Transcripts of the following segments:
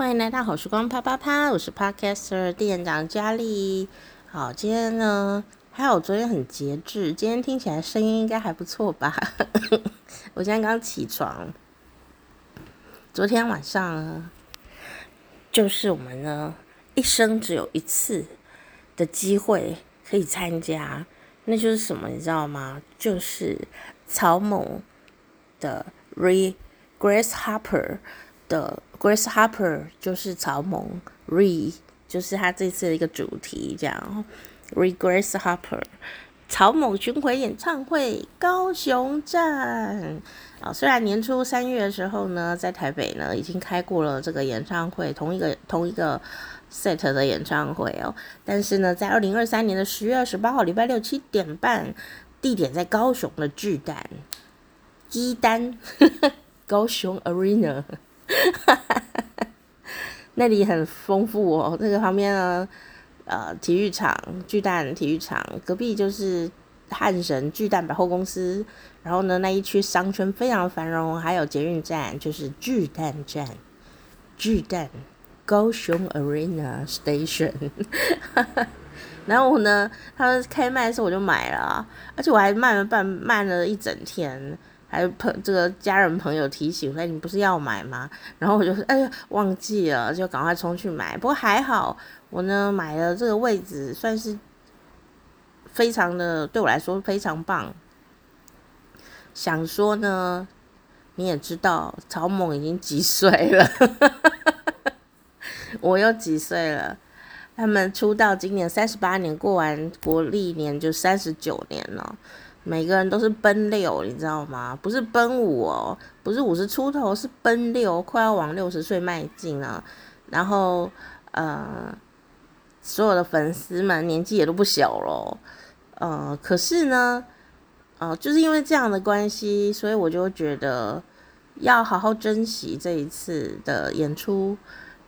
欢迎来到好时光啪啪啪，我是 Podcaster 店长佳丽。好，今天呢，还好昨天很节制，今天听起来声音应该还不错吧？我今天刚起床，昨天晚上就是我们呢一生只有一次的机会可以参加，那就是什么，你知道吗？就是草蜢的 Re Grace Harper 的 Grace Harper 就是草蜢 Re 就是他这次的一个主题，这样 Re Grace Harper 草蜢巡回演唱会高雄站啊，虽然年初三月的时候呢，在台北呢已经开过了这个演唱会，同一个同一个 set 的演唱会哦，但是呢，在二零二三年的十月二十八号礼拜六七点半，地点在高雄的巨蛋，鸡蛋。高雄 Arena，那里很丰富哦。那个旁边呢，呃，体育场巨蛋体育场隔壁就是汉神巨蛋百货公司。然后呢，那一区商圈非常繁荣，还有捷运站，就是巨蛋站。巨蛋高雄 Arena Station。然后呢，他们开卖的时候我就买了，而且我还慢了半慢了一整天。还有朋这个家人朋友提醒说，你不是要买吗？然后我就哎呀忘记了，就赶快冲去买。不过还好，我呢买了这个位置，算是非常的对我来说非常棒。想说呢，你也知道，草蜢已经几岁了，我又几岁了？他们出道今年三十八年，过完国历年就三十九年了。每个人都是奔六，你知道吗？不是奔五哦，不是五十出头，是奔六，快要往六十岁迈进了。然后，呃，所有的粉丝们年纪也都不小了，呃，可是呢，呃，就是因为这样的关系，所以我就觉得要好好珍惜这一次的演出。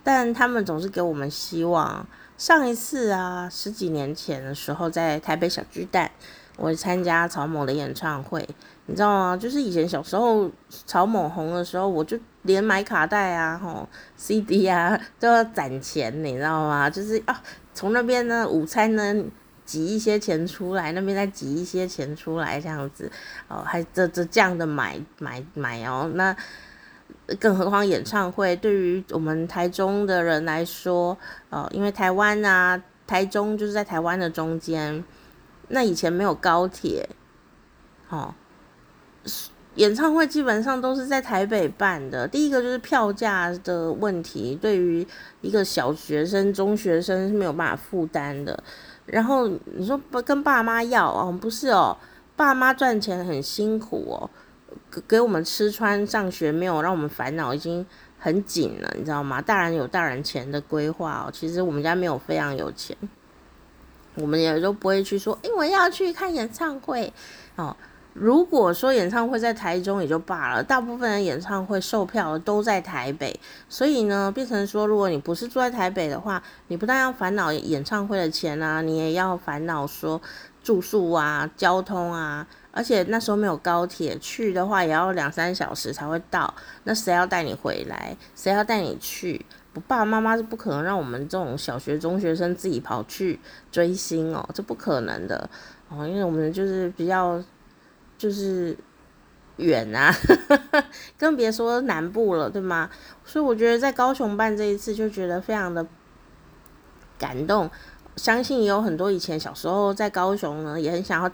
但他们总是给我们希望。上一次啊，十几年前的时候，在台北小巨蛋。我参加草蜢的演唱会，你知道吗？就是以前小时候草蜢红的时候，我就连买卡带啊、吼 CD 啊都要攒钱，你知道吗？就是啊，从那边呢午餐呢挤一些钱出来，那边再挤一些钱出来，这样子哦，还这这这样的买买买哦。那更何况演唱会对于我们台中的人来说，哦，因为台湾啊，台中就是在台湾的中间。那以前没有高铁，哦，演唱会基本上都是在台北办的。第一个就是票价的问题，对于一个小学生、中学生是没有办法负担的。然后你说不跟爸妈要哦，不是哦，爸妈赚钱很辛苦哦，给给我们吃穿上学没有让我们烦恼，已经很紧了，你知道吗？大人有大人钱的规划哦，其实我们家没有非常有钱。我们也都不会去说，因为要去看演唱会哦。如果说演唱会在台中也就罢了，大部分的演唱会售票都在台北，所以呢，变成说，如果你不是住在台北的话，你不但要烦恼演唱会的钱啊，你也要烦恼说住宿啊、交通啊，而且那时候没有高铁，去的话也要两三小时才会到，那谁要带你回来？谁要带你去？我爸爸妈妈是不可能让我们这种小学中学生自己跑去追星哦，这不可能的哦，因为我们就是比较就是远啊，更别说南部了，对吗？所以我觉得在高雄办这一次就觉得非常的感动，相信也有很多以前小时候在高雄呢，也很想要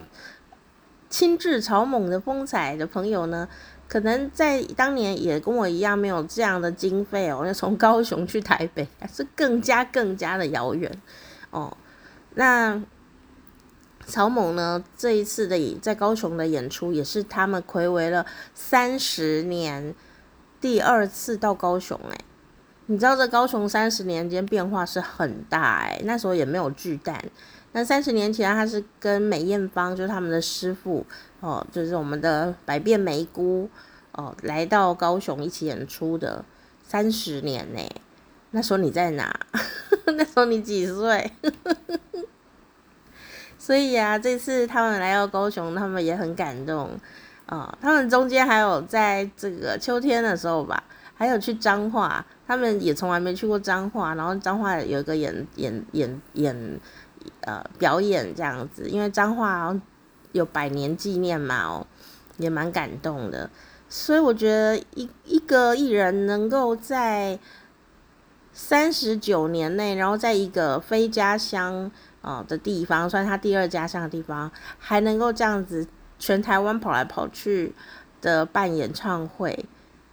亲自草蜢的风采的朋友呢。可能在当年也跟我一样没有这样的经费哦，要从高雄去台北，是更加更加的遥远哦。那草蜢呢，这一次的在高雄的演出，也是他们睽违了三十年第二次到高雄哎。你知道这高雄三十年间变化是很大哎，那时候也没有巨蛋。那三十年前他是跟梅艳芳，就是他们的师傅。哦，就是我们的百变梅姑哦，来到高雄一起演出的三十年呢。那时候你在哪？那时候你几岁？所以啊，这次他们来到高雄，他们也很感动啊、哦。他们中间还有在这个秋天的时候吧，还有去彰化，他们也从来没去过彰化，然后彰化有一个演演演演呃表演这样子，因为彰化有百年纪念嘛哦，也蛮感动的。所以我觉得一一个艺人能够在三十九年内，然后在一个非家乡啊的地方，算他第二家乡的地方，还能够这样子全台湾跑来跑去的办演唱会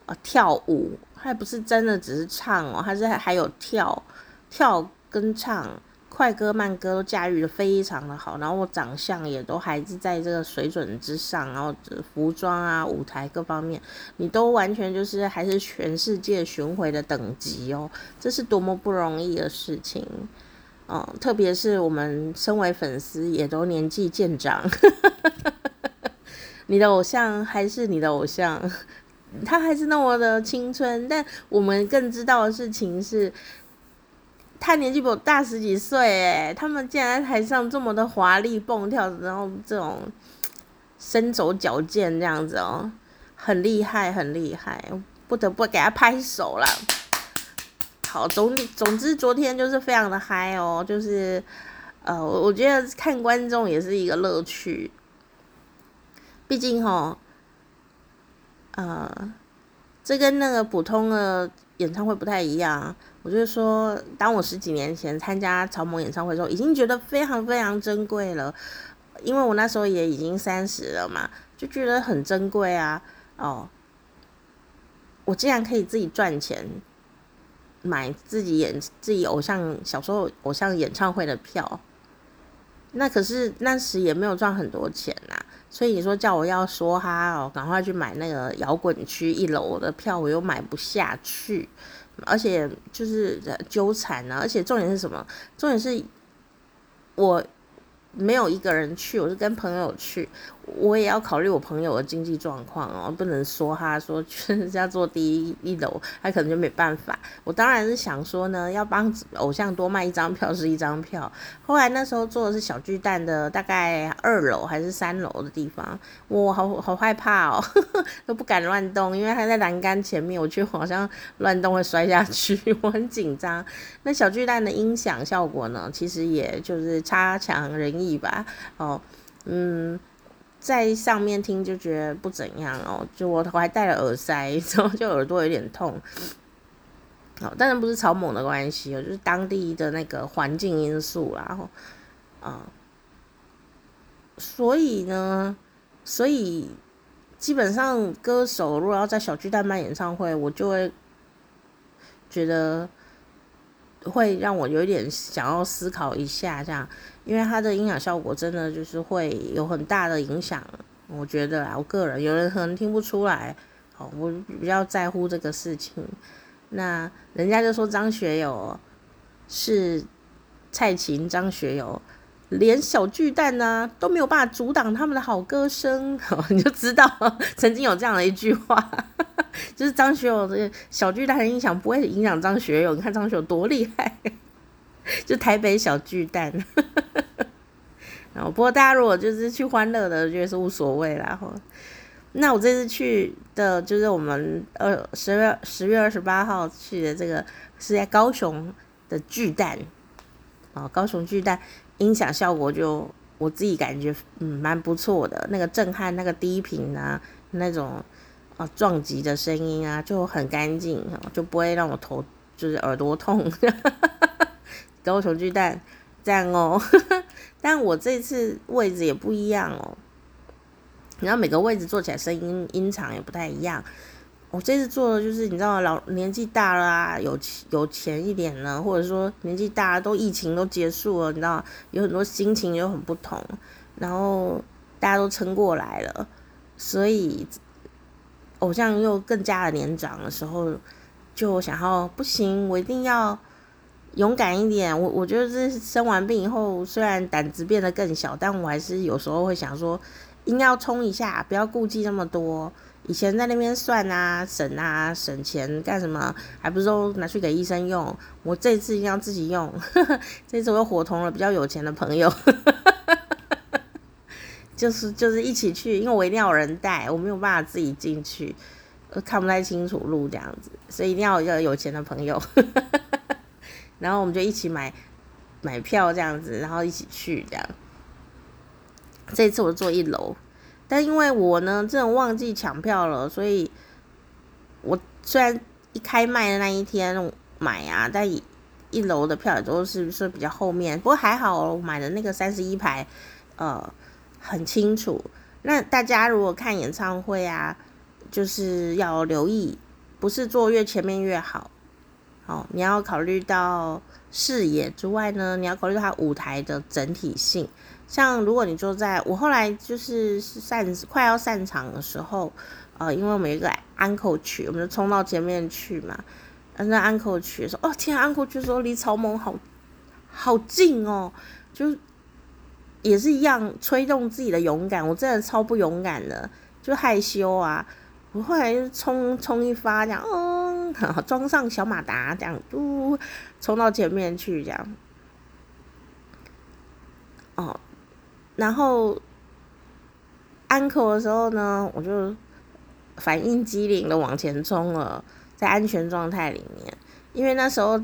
啊，跳舞，还不是真的只是唱哦，还是还有跳跳跟唱。快歌慢歌都驾驭得非常的好，然后我长相也都还是在这个水准之上，然后服装啊、舞台各方面，你都完全就是还是全世界巡回的等级哦，这是多么不容易的事情，嗯，特别是我们身为粉丝也都年纪渐长，你的偶像还是你的偶像，他还是那么的青春，但我们更知道的事情是。他年纪比我大十几岁，哎，他们竟然在台上这么的华丽蹦跳，然后这种身手矫健这样子哦，很厉害，很厉害，不得不给他拍手了。好，总总之昨天就是非常的嗨哦，就是呃，我觉得看观众也是一个乐趣，毕竟哈，呃，这跟那个普通的演唱会不太一样。我就是说，当我十几年前参加草蜢演唱会的时候，已经觉得非常非常珍贵了，因为我那时候也已经三十了嘛，就觉得很珍贵啊。哦，我竟然可以自己赚钱买自己演自己偶像小时候偶像演唱会的票，那可是那时也没有赚很多钱呐。所以你说叫我要说哈哦，赶快去买那个摇滚区一楼的票，我又买不下去。而且就是纠缠呢，而且重点是什么？重点是我没有一个人去，我是跟朋友去。我也要考虑我朋友的经济状况哦，不能说他说就是要坐第一一楼，他可能就没办法。我当然是想说呢，要帮偶像多卖一张票是一张票。后来那时候坐的是小巨蛋的大概二楼还是三楼的地方，我好好害怕哦，呵 呵都不敢乱动，因为他在栏杆前面，我觉得好像乱动会摔下去，我很紧张。那小巨蛋的音响效果呢，其实也就是差强人意吧。哦，嗯。在上面听就觉得不怎样哦，就我我还戴了耳塞，然后就耳朵有点痛。好，当然不是草蜢的关系哦，就是当地的那个环境因素啦。然后啊，所以呢，所以基本上歌手如果要在小巨蛋办演唱会，我就会觉得。会让我有一点想要思考一下，这样，因为它的音响效果真的就是会有很大的影响。我觉得啊，我个人有人可能听不出来，哦，我比较在乎这个事情。那人家就说张学友是蔡琴，张学友连小巨蛋呢、都没有办法阻挡他们的好歌声，哦，你就知道曾经有这样的一句话。就是张学友这个小巨蛋的音响不会影响张学友，你看张学友多厉害，就台北小巨蛋。然后不过大家如果就是去欢乐的，觉得是无所谓啦。那我这次去的就是我们呃十月十月二十八号去的这个是在高雄的巨蛋，哦，高雄巨蛋音响效果就我自己感觉嗯蛮不错的，那个震撼那个低频啊那种。啊，撞击的声音啊，就很干净，就不会让我头就是耳朵痛。给我雄巨蛋这样哦，但我这次位置也不一样哦。然后每个位置坐起来声音音场也不太一样。我这次坐的就是你知道老年纪大了啊，有有钱一点呢，或者说年纪大了都疫情都结束了，你知道有很多心情又很不同，然后大家都撑过来了，所以。偶像又更加的年长的时候，就想要不行，我一定要勇敢一点。我我觉得这生完病以后，虽然胆子变得更小，但我还是有时候会想说，应该要冲一下，不要顾忌那么多。以前在那边算啊、省啊、省钱干什么，还不是都拿去给医生用？我这次一定要自己用。这次我又伙同了比较有钱的朋友。就是就是一起去，因为我一定要有人带，我没有办法自己进去。看不太清楚路这样子，所以一定要有有钱的朋友。然后我们就一起买买票这样子，然后一起去这样。这次我坐一楼，但因为我呢真的忘记抢票了，所以我虽然一开卖的那一天买啊，但一楼的票也都是说比较后面，不过还好我买的那个三十一排，呃，很清楚。那大家如果看演唱会啊，就是要留意，不是坐越前面越好。哦，你要考虑到视野之外呢，你要考虑到它舞台的整体性。像如果你坐在我后来就是散快要散场的时候，呃，因为我们有一个安可曲，我们就冲到前面去嘛。那安可曲说：“哦天啊，安可曲说离草蜢好好近哦，就也是一样催动自己的勇敢。我真的超不勇敢的，就害羞啊。我后来就冲冲一发，这样，嗯，装上小马达，这样，嘟，冲到前面去，这样。哦，然后安口的时候呢，我就反应机灵的往前冲了。”在安全状态里面，因为那时候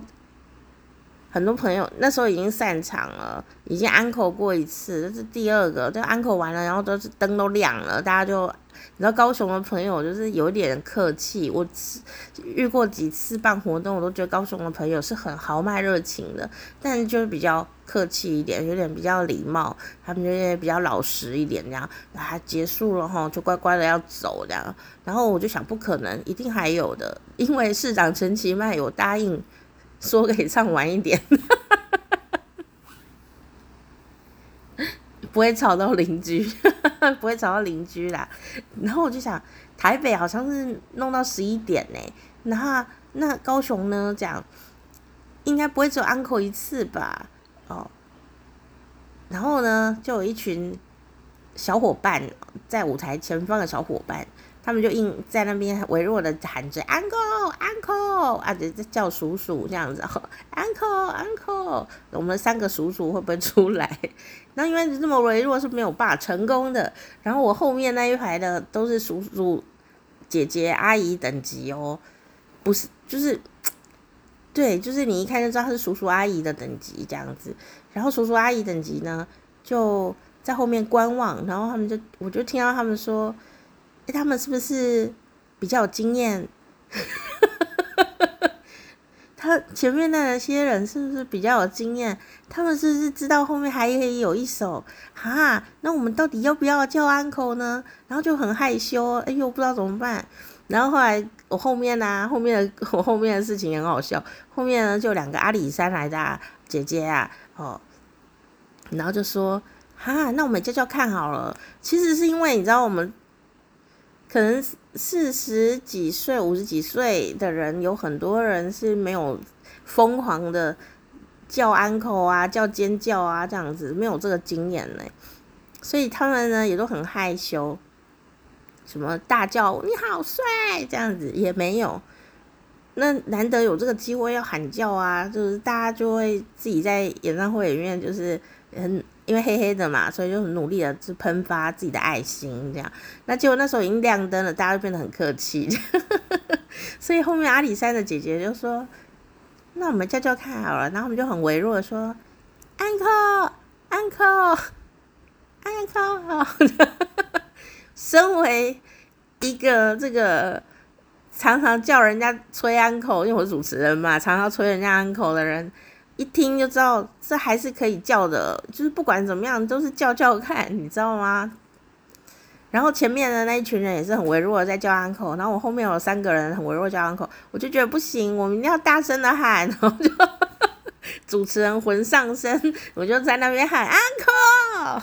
很多朋友那时候已经散场了，已经安可过一次，这是第二个，就安可完了，然后都灯都亮了，大家就你知道高雄的朋友就是有点客气，我遇过几次办活动，我都觉得高雄的朋友是很豪迈热情的，但是就是比较客气一点，有点比较礼貌，他们就比较老实一点这样，啊结束了哈，就乖乖的要走这样，然后我就想不可能，一定还有的，因为市长陈其迈有答应说可以唱晚一点，哈哈哈不会吵到邻居，不会吵到邻居啦。然后我就想，台北好像是弄到十一点呢，然后那高雄呢，讲应该不会只有安可一次吧。哦，然后呢，就有一群小伙伴在舞台前方的小伙伴，他们就硬在那边微弱的喊着 “uncle，uncle” 啊，就叫叔叔这样子，“uncle，uncle”，我们三个叔叔会不会出来？那因为这么微弱是没有办法成功的。然后我后面那一排的都是叔叔、姐姐、阿姨等级哦，不是，就是。对，就是你一看就知道他是叔叔阿姨的等级这样子，然后叔叔阿姨等级呢就在后面观望，然后他们就我就听到他们说，他们是不是比较有经验？他前面那些人是不是比较有经验？他们是不是知道后面还有一首哈？那我们到底要不要叫安可呢？然后就很害羞，哎呦，不知道怎么办。然后后来我后面呢、啊，后面的 我后面的事情很好笑。后面呢就两个阿里山来的、姐姐啊，哦，然后就说哈，那我们叫叫看好了。其实是因为你知道，我们可能四十几岁、五十几岁的人，有很多人是没有疯狂的叫 uncle 啊、叫尖叫啊这样子，没有这个经验呢，所以他们呢也都很害羞。什么大叫你好帅这样子也没有，那难得有这个机会要喊叫啊，就是大家就会自己在演唱会里面就是很因为黑黑的嘛，所以就很努力的去喷发自己的爱心这样。那结果那时候已经亮灯了，大家就变得很客气，所以后面阿里山的姐姐就说：“那我们叫叫看好了。”然后我们就很微弱的说：“安可，安可，安可。”身为一个这个常常叫人家吹安可，因为我是主持人嘛，常常吹人家安可的人，一听就知道这还是可以叫的，就是不管怎么样都是叫叫看，你知道吗？然后前面的那一群人也是很微弱的在叫 uncle，，然后我后面有三个人很微弱叫 uncle，，我就觉得不行，我们一定要大声的喊，然后就 主持人魂上身，我就在那边喊 uncle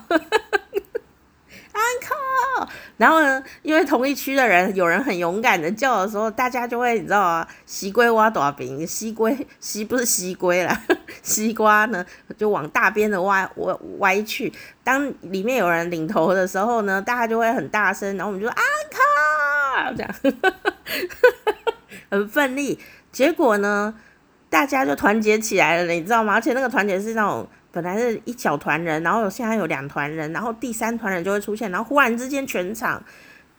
安可，然后呢，因为同一区的人有人很勇敢的叫的时候，大家就会你知道啊，西瓜挖大边，西瓜西不是西瓜啦，西瓜呢就往大边的歪歪歪去。当里面有人领头的时候呢，大家就会很大声，然后我们就说安可这样，很奋力。结果呢，大家就团结起来了，你知道吗？而且那个团结是那种。本来是一小团人，然后现在有两团人，然后第三团人就会出现，然后忽然之间全场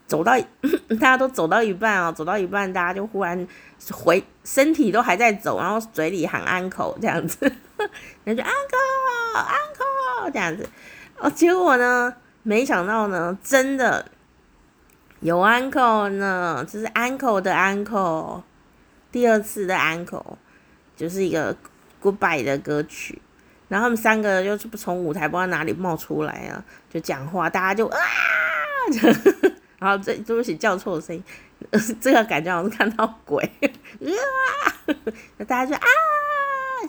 走到 大家都走到一半哦，走到一半，大家就忽然回身体都还在走，然后嘴里喊 uncle 这样子，然后就 uncle uncle 这样子。哦，结果呢，没想到呢，真的有 uncle 呢，就是 uncle 的 uncle，第二次的 uncle，就是一个 goodbye 的歌曲，然后他们三个就从舞台不知道哪里冒出来啊，就讲话，大家就啊。然后这对不起叫错声音，这个感觉好像看到鬼，啊，大家就啊！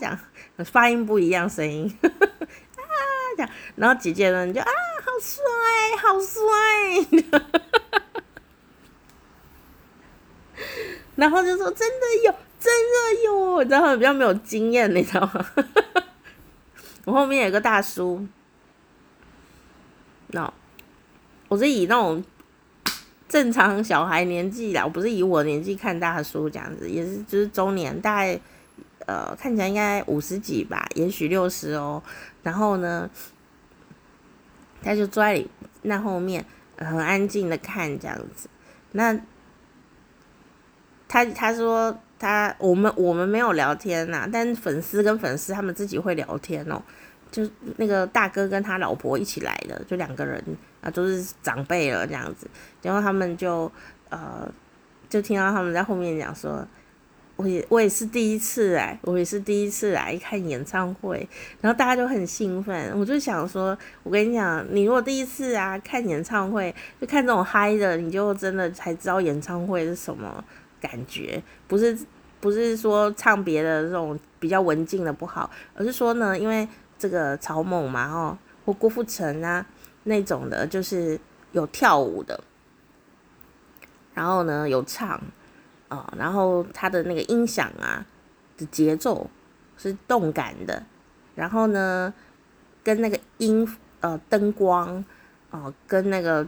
讲发音不一样声音，啊！讲，然后姐姐呢就啊！好帅好帅，然后就说真的有真的有，然后比较没有经验你知道吗？我后面有个大叔，那、no, 我是以那种。正常小孩年纪啦，我不是以我年纪看大叔这样子，也是就是中年，大概呃看起来应该五十几吧，也许六十哦。然后呢，他就坐在那后面，很安静的看这样子。那他他说他我们我们没有聊天呐，但粉丝跟粉丝他们自己会聊天哦。就那个大哥跟他老婆一起来的，就两个人啊，都是长辈了这样子。然后他们就呃，就听到他们在后面讲说，我也我也是第一次来，我也是第一次来看演唱会。然后大家就很兴奋，我就想说，我跟你讲，你如果第一次啊看演唱会，就看这种嗨的，你就真的才知道演唱会是什么感觉，不是不是说唱别的这种比较文静的不好，而是说呢，因为。这个草蜢嘛，哦，或郭富城啊那种的，就是有跳舞的，然后呢有唱啊、哦，然后他的那个音响啊的节奏是动感的，然后呢跟那个音呃灯光哦、跟那个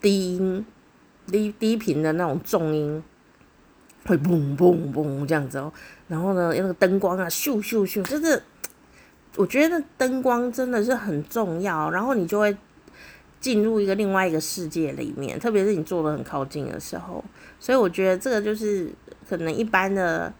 低音低低频的那种重音会嘣嘣嘣这样子哦，然后呢那个灯光啊咻咻咻，就是。我觉得灯光真的是很重要，然后你就会进入一个另外一个世界里面，特别是你坐得很靠近的时候。所以我觉得这个就是可能一般的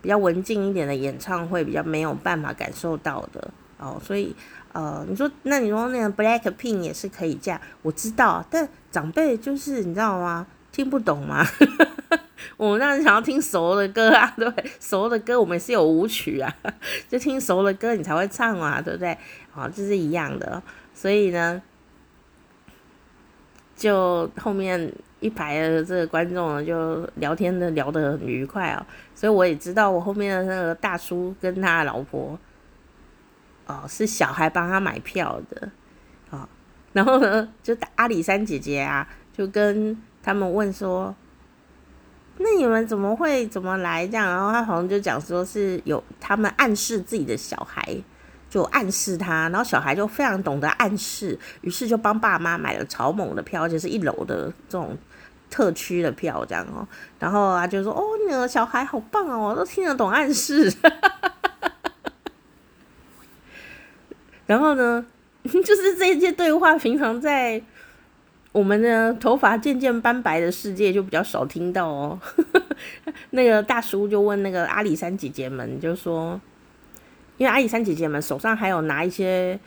比较文静一点的演唱会比较没有办法感受到的哦。所以呃，你说那你说那个 Blackpink 也是可以这样，我知道，但长辈就是你知道吗？听不懂吗？我们当然想要听熟的歌啊，对，熟的歌我们是有舞曲啊，就听熟的歌你才会唱啊，对不对？好，这是一样的，所以呢，就后面一排的这个观众呢，就聊天的聊得很愉快哦，所以我也知道我后面的那个大叔跟他的老婆，哦，是小孩帮他买票的，哦，然后呢，就阿里山姐姐啊，就跟他们问说。那你们怎么会怎么来这样？然后他好像就讲说是有他们暗示自己的小孩，就暗示他，然后小孩就非常懂得暗示，于是就帮爸妈买了草蜢的票，而且是一楼的这种特区的票这样哦。然后啊就说哦，你的小孩好棒哦，都听得懂暗示。然后呢，就是这些对话平常在。我们的头发渐渐斑白的世界就比较少听到哦。那个大叔就问那个阿里山姐姐们，就说，因为阿里山姐姐们手上还有拿一些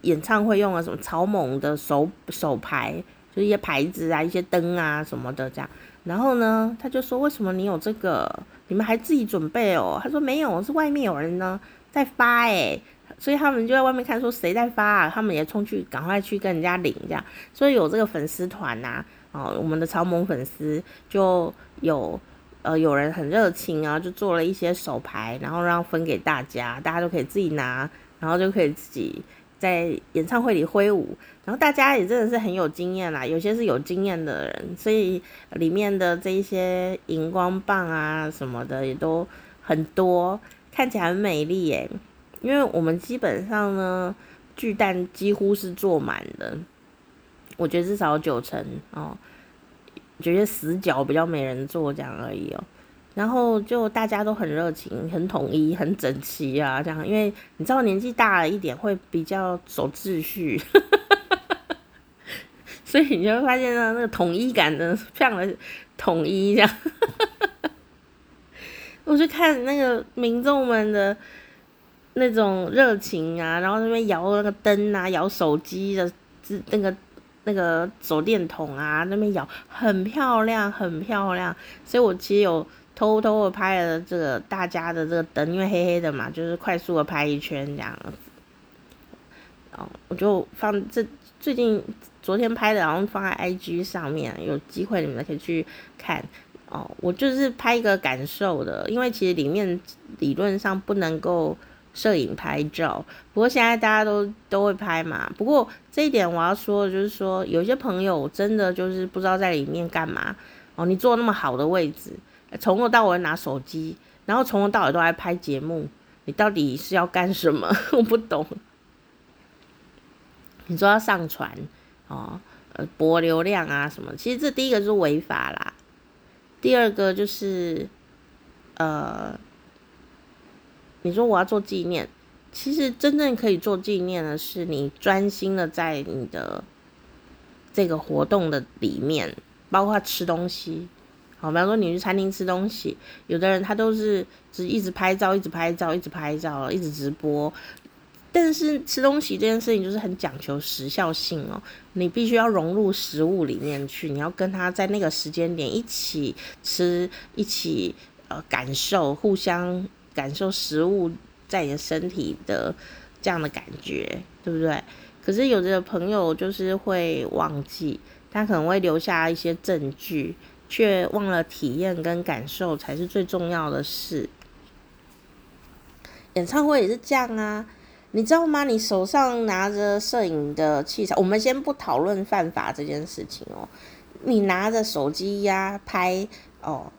演唱会用的什么草蜢的手手牌，就一些牌子啊、一些灯啊什么的这样。然后呢，他就说：“为什么你有这个？你们还自己准备哦？”他说：“没有，是外面有人呢在发诶。”所以他们就在外面看，说谁在发啊？他们也冲去，赶快去跟人家领这样。所以有这个粉丝团呐，哦，我们的超萌粉丝就有，呃，有人很热情啊，就做了一些手牌，然后让分给大家，大家都可以自己拿，然后就可以自己在演唱会里挥舞。然后大家也真的是很有经验啦，有些是有经验的人，所以里面的这一些荧光棒啊什么的也都很多，看起来很美丽耶。因为我们基本上呢，巨蛋几乎是坐满的，我觉得至少九成哦，觉得死角比较没人坐这样而已哦。然后就大家都很热情、很统一、很整齐啊，这样。因为你知道年纪大了一点会比较守秩序，所以你就会发现呢，那个统一感呢非常的统一这样。我去看那个民众们的那种热情啊，然后那边摇那个灯啊，摇手机的那个那个手电筒啊，那边摇很漂亮，很漂亮。所以我其实有偷偷的拍了这个大家的这个灯，因为黑黑的嘛，就是快速的拍一圈这样子。哦，我就放这最近昨天拍的，然后放在 IG 上面，有机会你们可以去看。哦，我就是拍一个感受的，因为其实里面理论上不能够摄影拍照，不过现在大家都都会拍嘛。不过这一点我要说的就是说，有些朋友真的就是不知道在里面干嘛。哦，你坐那么好的位置，从头到尾拿手机，然后从头到尾都来拍节目，你到底是要干什么？我不懂。你说要上传哦，呃，博流量啊什么？其实这第一个是违法啦。第二个就是，呃，你说我要做纪念，其实真正可以做纪念的是你专心的在你的这个活动的里面，包括吃东西，好，比方说你去餐厅吃东西，有的人他都是只一直拍照，一直拍照，一直拍照，一直直播。但是吃东西这件事情就是很讲求时效性哦，你必须要融入食物里面去，你要跟他在那个时间点一起吃，一起呃感受，互相感受食物在你的身体的这样的感觉，对不对？可是有的朋友就是会忘记，他可能会留下一些证据，却忘了体验跟感受才是最重要的事。演唱会也是这样啊。你知道吗？你手上拿着摄影的器材，我们先不讨论犯法这件事情哦。你拿着手机呀拍哦，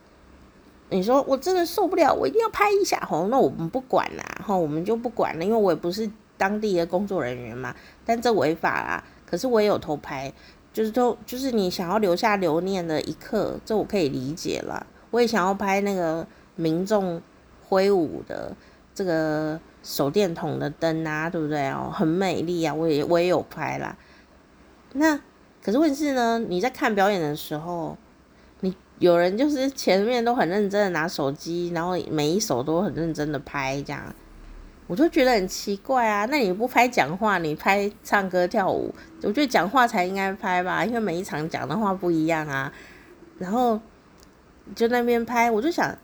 你说我真的受不了，我一定要拍一下哦。那我们不管啦，哈，我们就不管了，因为我也不是当地的工作人员嘛。但这违法啦，可是我也有偷拍，就是都就是你想要留下留念的一刻，这我可以理解了。我也想要拍那个民众挥舞的这个。手电筒的灯啊，对不对哦？很美丽啊，我也我也有拍啦。那可是问题是呢，你在看表演的时候，有人就是前面都很认真的拿手机，然后每一首都很认真的拍，这样我就觉得很奇怪啊。那你不拍讲话，你拍唱歌跳舞，我觉得讲话才应该拍吧，因为每一场讲的话不一样啊。然后就那边拍，我就想，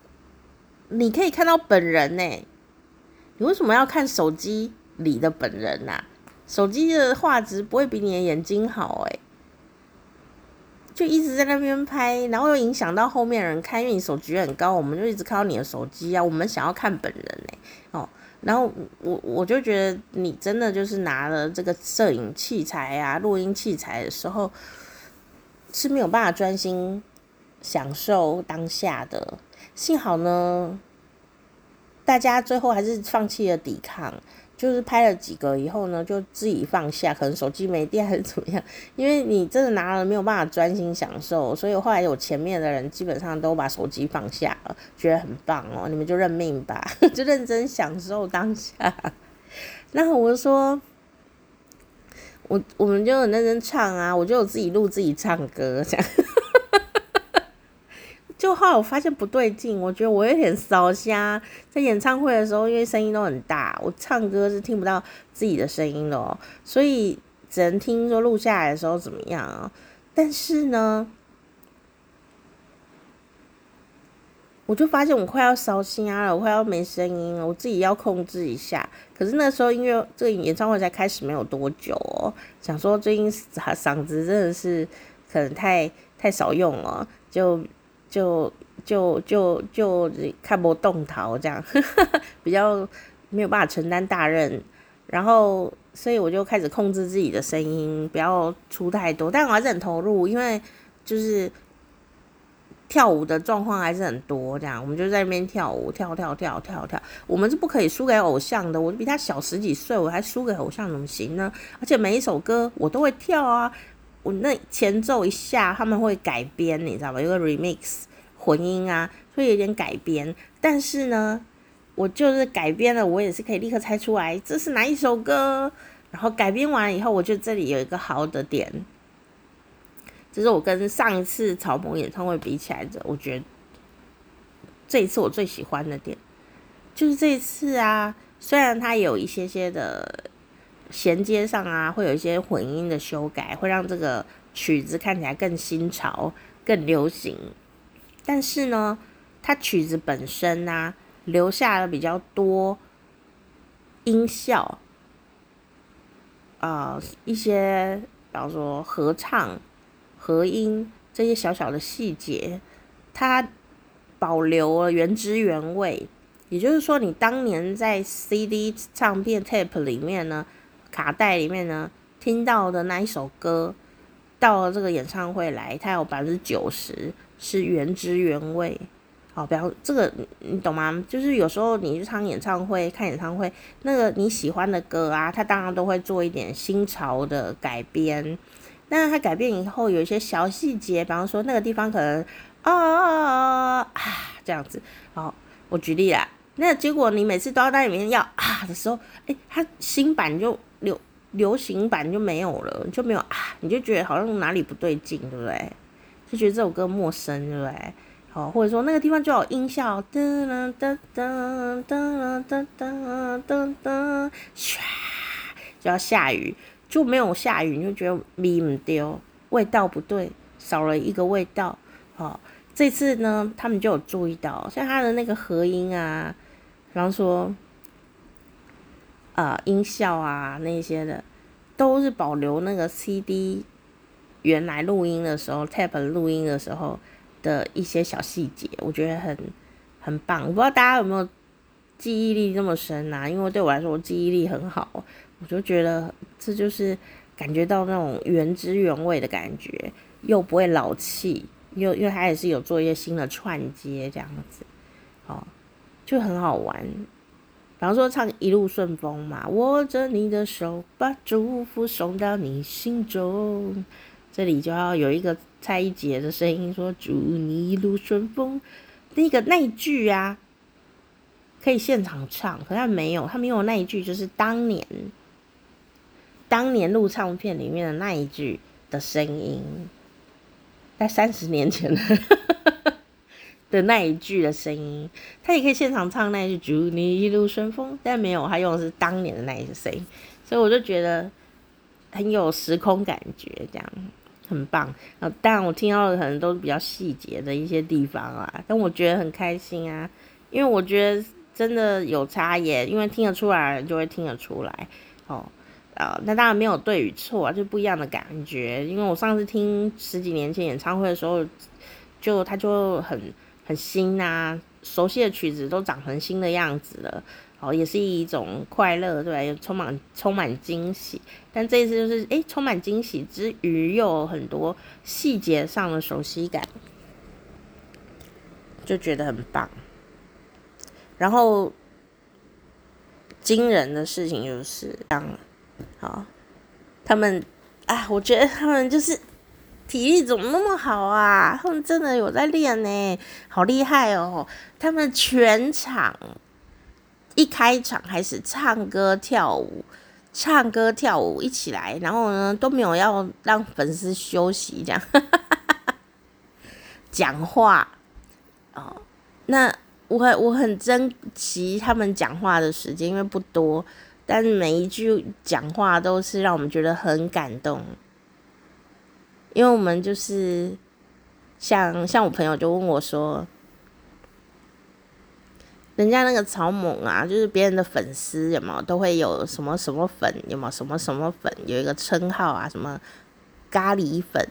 你可以看到本人呢、你为什么要看手机里的本人呐、啊？手机的画质不会比你的眼睛好诶、就一直在那边拍，然后又影响到后面人看，因为你手举很高，我们就一直看到你的手机啊。我们想要看本人呢、哦，然后我我就觉得你真的就是拿了这个摄影器材啊、录音器材的时候是没有办法专心享受当下的。幸好呢。大家最后还是放弃了抵抗，就是拍了几个以后呢，就自己放下，可能手机没电还是怎么样。因为你真的拿了没有办法专心享受，所以后来有前面的人基本上都把手机放下了，觉得很棒哦，你们就认命吧，就认真享受当下。那我说，我我们就很认真唱啊，我就有自己录自己唱歌这样。就后来我发现不对劲，我觉得我有点烧瞎。在演唱会的时候，因为声音都很大，我唱歌是听不到自己的声音的哦，所以只能听说录下来的时候怎么样啊。但是呢，我就发现我快要烧瞎了，我快要没声音了，我自己要控制一下。可是那时候因为这个演唱会才开始没有多久哦，想说最近嗓嗓子真的是可能太太少用了，就。就就就就看不动逃这样，比较没有办法承担大任，然后所以我就开始控制自己的声音，不要出太多，但我还是很投入，因为就是跳舞的状况还是很多，这样我们就在那边跳舞，跳跳跳跳跳，我们是不可以输给偶像的，我比他小十几岁，我还输给偶像怎么行呢？而且每一首歌我都会跳啊。我那前奏一下，他们会改编，你知道吗？有个 remix 混音啊，会有点改编。但是呢，我就是改编了，我也是可以立刻猜出来这是哪一首歌。然后改编完以后，我觉得这里有一个好的点，这是我跟上一次草蜢演唱会比起来的，我觉得这一次我最喜欢的点，就是这一次啊，虽然它有一些些的衔接上啊，会有一些混音的修改，会让这个曲子看起来更新潮、更流行，但是呢，它曲子本身啊，留下了比较多音效，呃，一些比方说合唱。和音这些小小的细节，它保留了原汁原味。也就是说，你当年在 CD 唱片 tape 里面呢，卡带里面呢听到的那一首歌，到了这个演唱会来，它有百分之九十是原汁原味。好，比方这个你懂吗？就是有时候你去唱演唱会、看演唱会，那个你喜欢的歌啊，它当然都会做一点新潮的改编。但是它改变以后，有一些小细节，比方说那个地方可能啊啊啊啊啊这样子。好，我举例啦，那结果你每次都要在里面要啊的时候，哎，它新版就流流行版就没有了，就没有啊，你就觉得好像哪里不对劲，对不对？就觉得这首歌陌生，对不对？好，或者说那个地方就有音效，噔噔噔噔噔噔噔噔噔，唰，就要下雨。就没有下雨，你就觉得味唔对，味道不对，少了一个味道。好、哦，这次呢，他们就有注意到，像他的那个合音啊，比方说，呃，音效啊那些的，都是保留那个 CD 原来录音的时候，tape 录音的时候的一些小细节，我觉得很很棒。我不知道大家有没有记忆力这么深啊？因为对我来说，我记忆力很好。我就觉得这就是感觉到那种原汁原味的感觉，又不会老气，又因为它也是有做一些新的串接这样子，哦，就很好玩。比方说唱一路顺风嘛，握着你的手，把祝福送到你心中。这里就要有一个蔡一杰的声音说：“祝你一路顺风。”那个那一句啊，可以现场唱，可他没有，他没有那一句，就是当年。当年录唱片里面的那一句的声音，在三十年前的那一句的声音，他也可以现场唱那一句“祝你一路顺风”，但没有，他用的是当年的那一句声音，所以我就觉得很有时空感觉，这样很棒。啊，当然我听到的可能都是比较细节的一些地方啊，但我觉得很开心啊，因为我觉得真的有差异，因为听得出来就会听得出来哦。啊，那当然没有对与错啊，就不一样的感觉。因为我上次听十几年前演唱会的时候，就他就很很新呐、啊，熟悉的曲子都长成新的样子了，哦，也是一种快乐，对吧？也充满充满惊喜。但这一次就是，诶，充满惊喜之余，又有很多细节上的熟悉感，就觉得很棒。然后惊人的事情就是这样。好，他们啊，我觉得他们就是体力怎么那么好啊？他们真的有在练呢，好厉害哦！他们全场一开场开始唱歌跳舞，唱歌跳舞一起来，然后呢都没有要让粉丝休息这样，讲话哦。那我很我很珍惜他们讲话的时间，因为不多。但是每一句讲话都是让我们觉得很感动，因为我们就是像像我朋友就问我说，人家那个草蜢啊，就是别人的粉丝有没有都会有什么什么粉，有没有什么什么粉，有一个称号啊，什么咖喱粉，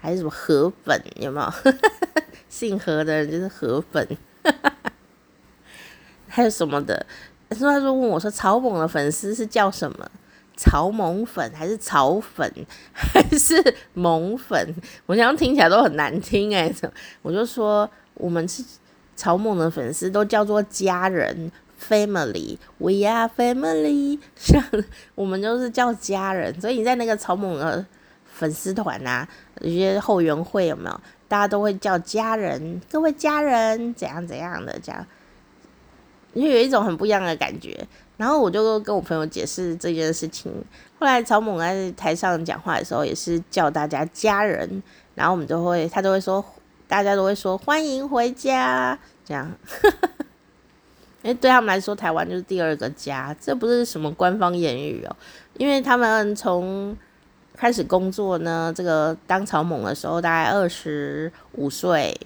还是什么河粉，有没有？姓何的人就是河粉，还有什么的。所以他说问我说：“草蜢的粉丝是叫什么？草蜢粉还是草粉 还是萌粉？我想听起来都很难听哎、我就说我们是草蜢的粉丝，都叫做家人 （family），We are family，像我们就是叫家人。所以你在那个草蜢的粉丝团啊，有些后援会有没有？大家都会叫家人，各位家人怎样怎样的这样。”因为有一种很不一样的感觉。然后我就跟我朋友解释这件事情。后来曹猛在台上讲话的时候，也是叫大家家人，然后我们都会，他都会说，大家都会说欢迎回家，这样。因为对他们来说，台湾就是第二个家，这不是什么官方言语哦。因为他们从开始工作呢，这个当曹猛的时候，大概二十五岁、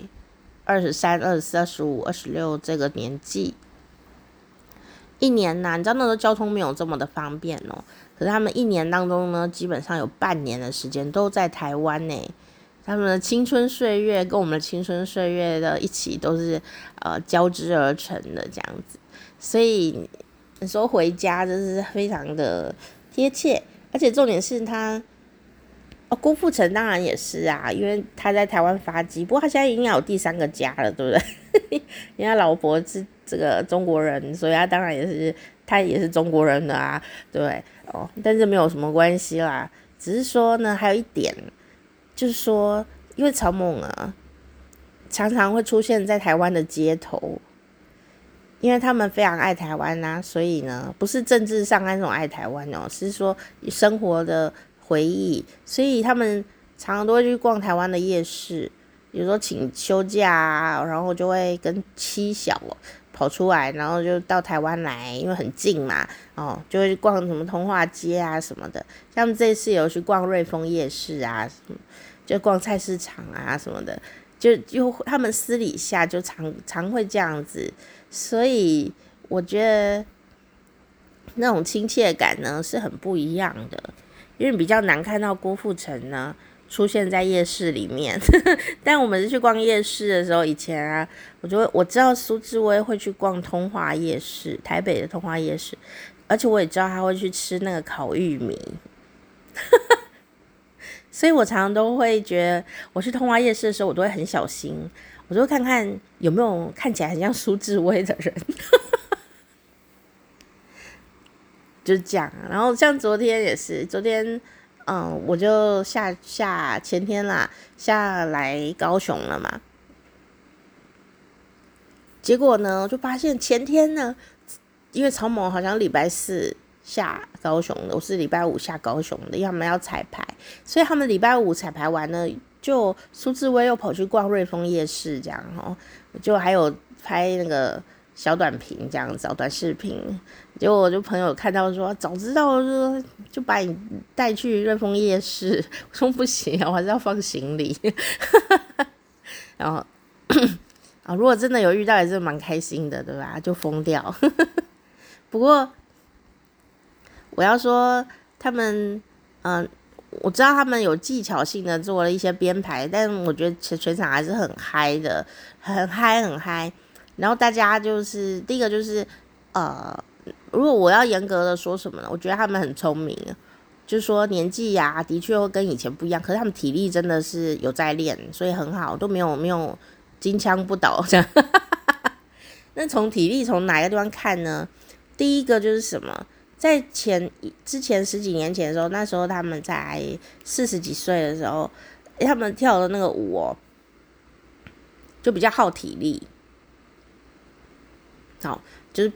二十三、二十四、二十五、二十六这个年纪。一年呐、你知道那时候交通没有这么的方便哦、可是他们一年当中呢，基本上有半年的时间都在台湾呢。他们的青春岁月跟我们的青春岁月的一起都是呃交织而成的这样子。所以你说回家就是非常的贴切，而且重点是他哦，郭富城当然也是啊，因为他在台湾发迹，不过他现在已经有第三个家了，对不对？因为他老婆是。这个中国人，所以他当然也是，他也是中国人的啊，对哦，但是没有什么关系啦，只是说呢，还有一点，就是说，因为曹猛啊，常常会出现在台湾的街头，因为他们非常爱台湾呐，所以呢，不是政治上那种爱台湾哦，是说生活的回忆，所以他们常常都会去逛台湾的夜市，有时候请休假啊，然后就会跟妻小。跑出来，然后就到台湾来，因为很近嘛，哦，就会逛什么通化街啊什么的。像这次有去逛瑞丰夜市啊，就逛菜市场啊什么的，就就他们私底下就常常会这样子，所以我觉得那种亲切感呢是很不一样的，因为比较难看到郭富城呢。出现在夜市里面，但我们是去逛夜市的时候，以前啊，我就我知道苏志威会去逛通化夜市，台北的通化夜市，而且我也知道他会去吃那个烤玉米，所以我常常都会觉得，我去通化夜市的时候，我都会很小心，我就会看看有没有看起来很像苏志威的人，就这样。然后像昨天也是，昨天。嗯，我就下下前天啦，下来高雄了嘛。结果呢，就发现前天呢，因为曹猛好像礼拜四下高雄的，我是礼拜五下高雄的，要么要彩排，所以他们礼拜五彩排完了，就苏志威又跑去逛瑞丰夜市，这样哦，就还有拍那个。小短屏这样子，短视频，结果我就朋友看到说，早知道说就把你带去瑞丰夜市，我说不行，我还是要放行李。然后 啊，如果真的有遇到，也是蛮开心的，对吧？就疯掉。不过我要说，他们嗯、我知道他们有技巧性的做了一些编排，但我觉得全全场还是很嗨的，很嗨，很嗨。然后大家就是第一个就是，呃，如果我要严格的说什么呢？我觉得他们很聪明，就是说年纪呀、的确会跟以前不一样，可是他们体力真的是有在练，所以很好，都没有没有金枪不倒这样。那从体力从哪个地方看呢？第一个就是什么，在前之前十几年前的时候，那时候他们在四十几岁的时候，他们跳的那个舞哦，就比较耗体力。好，就是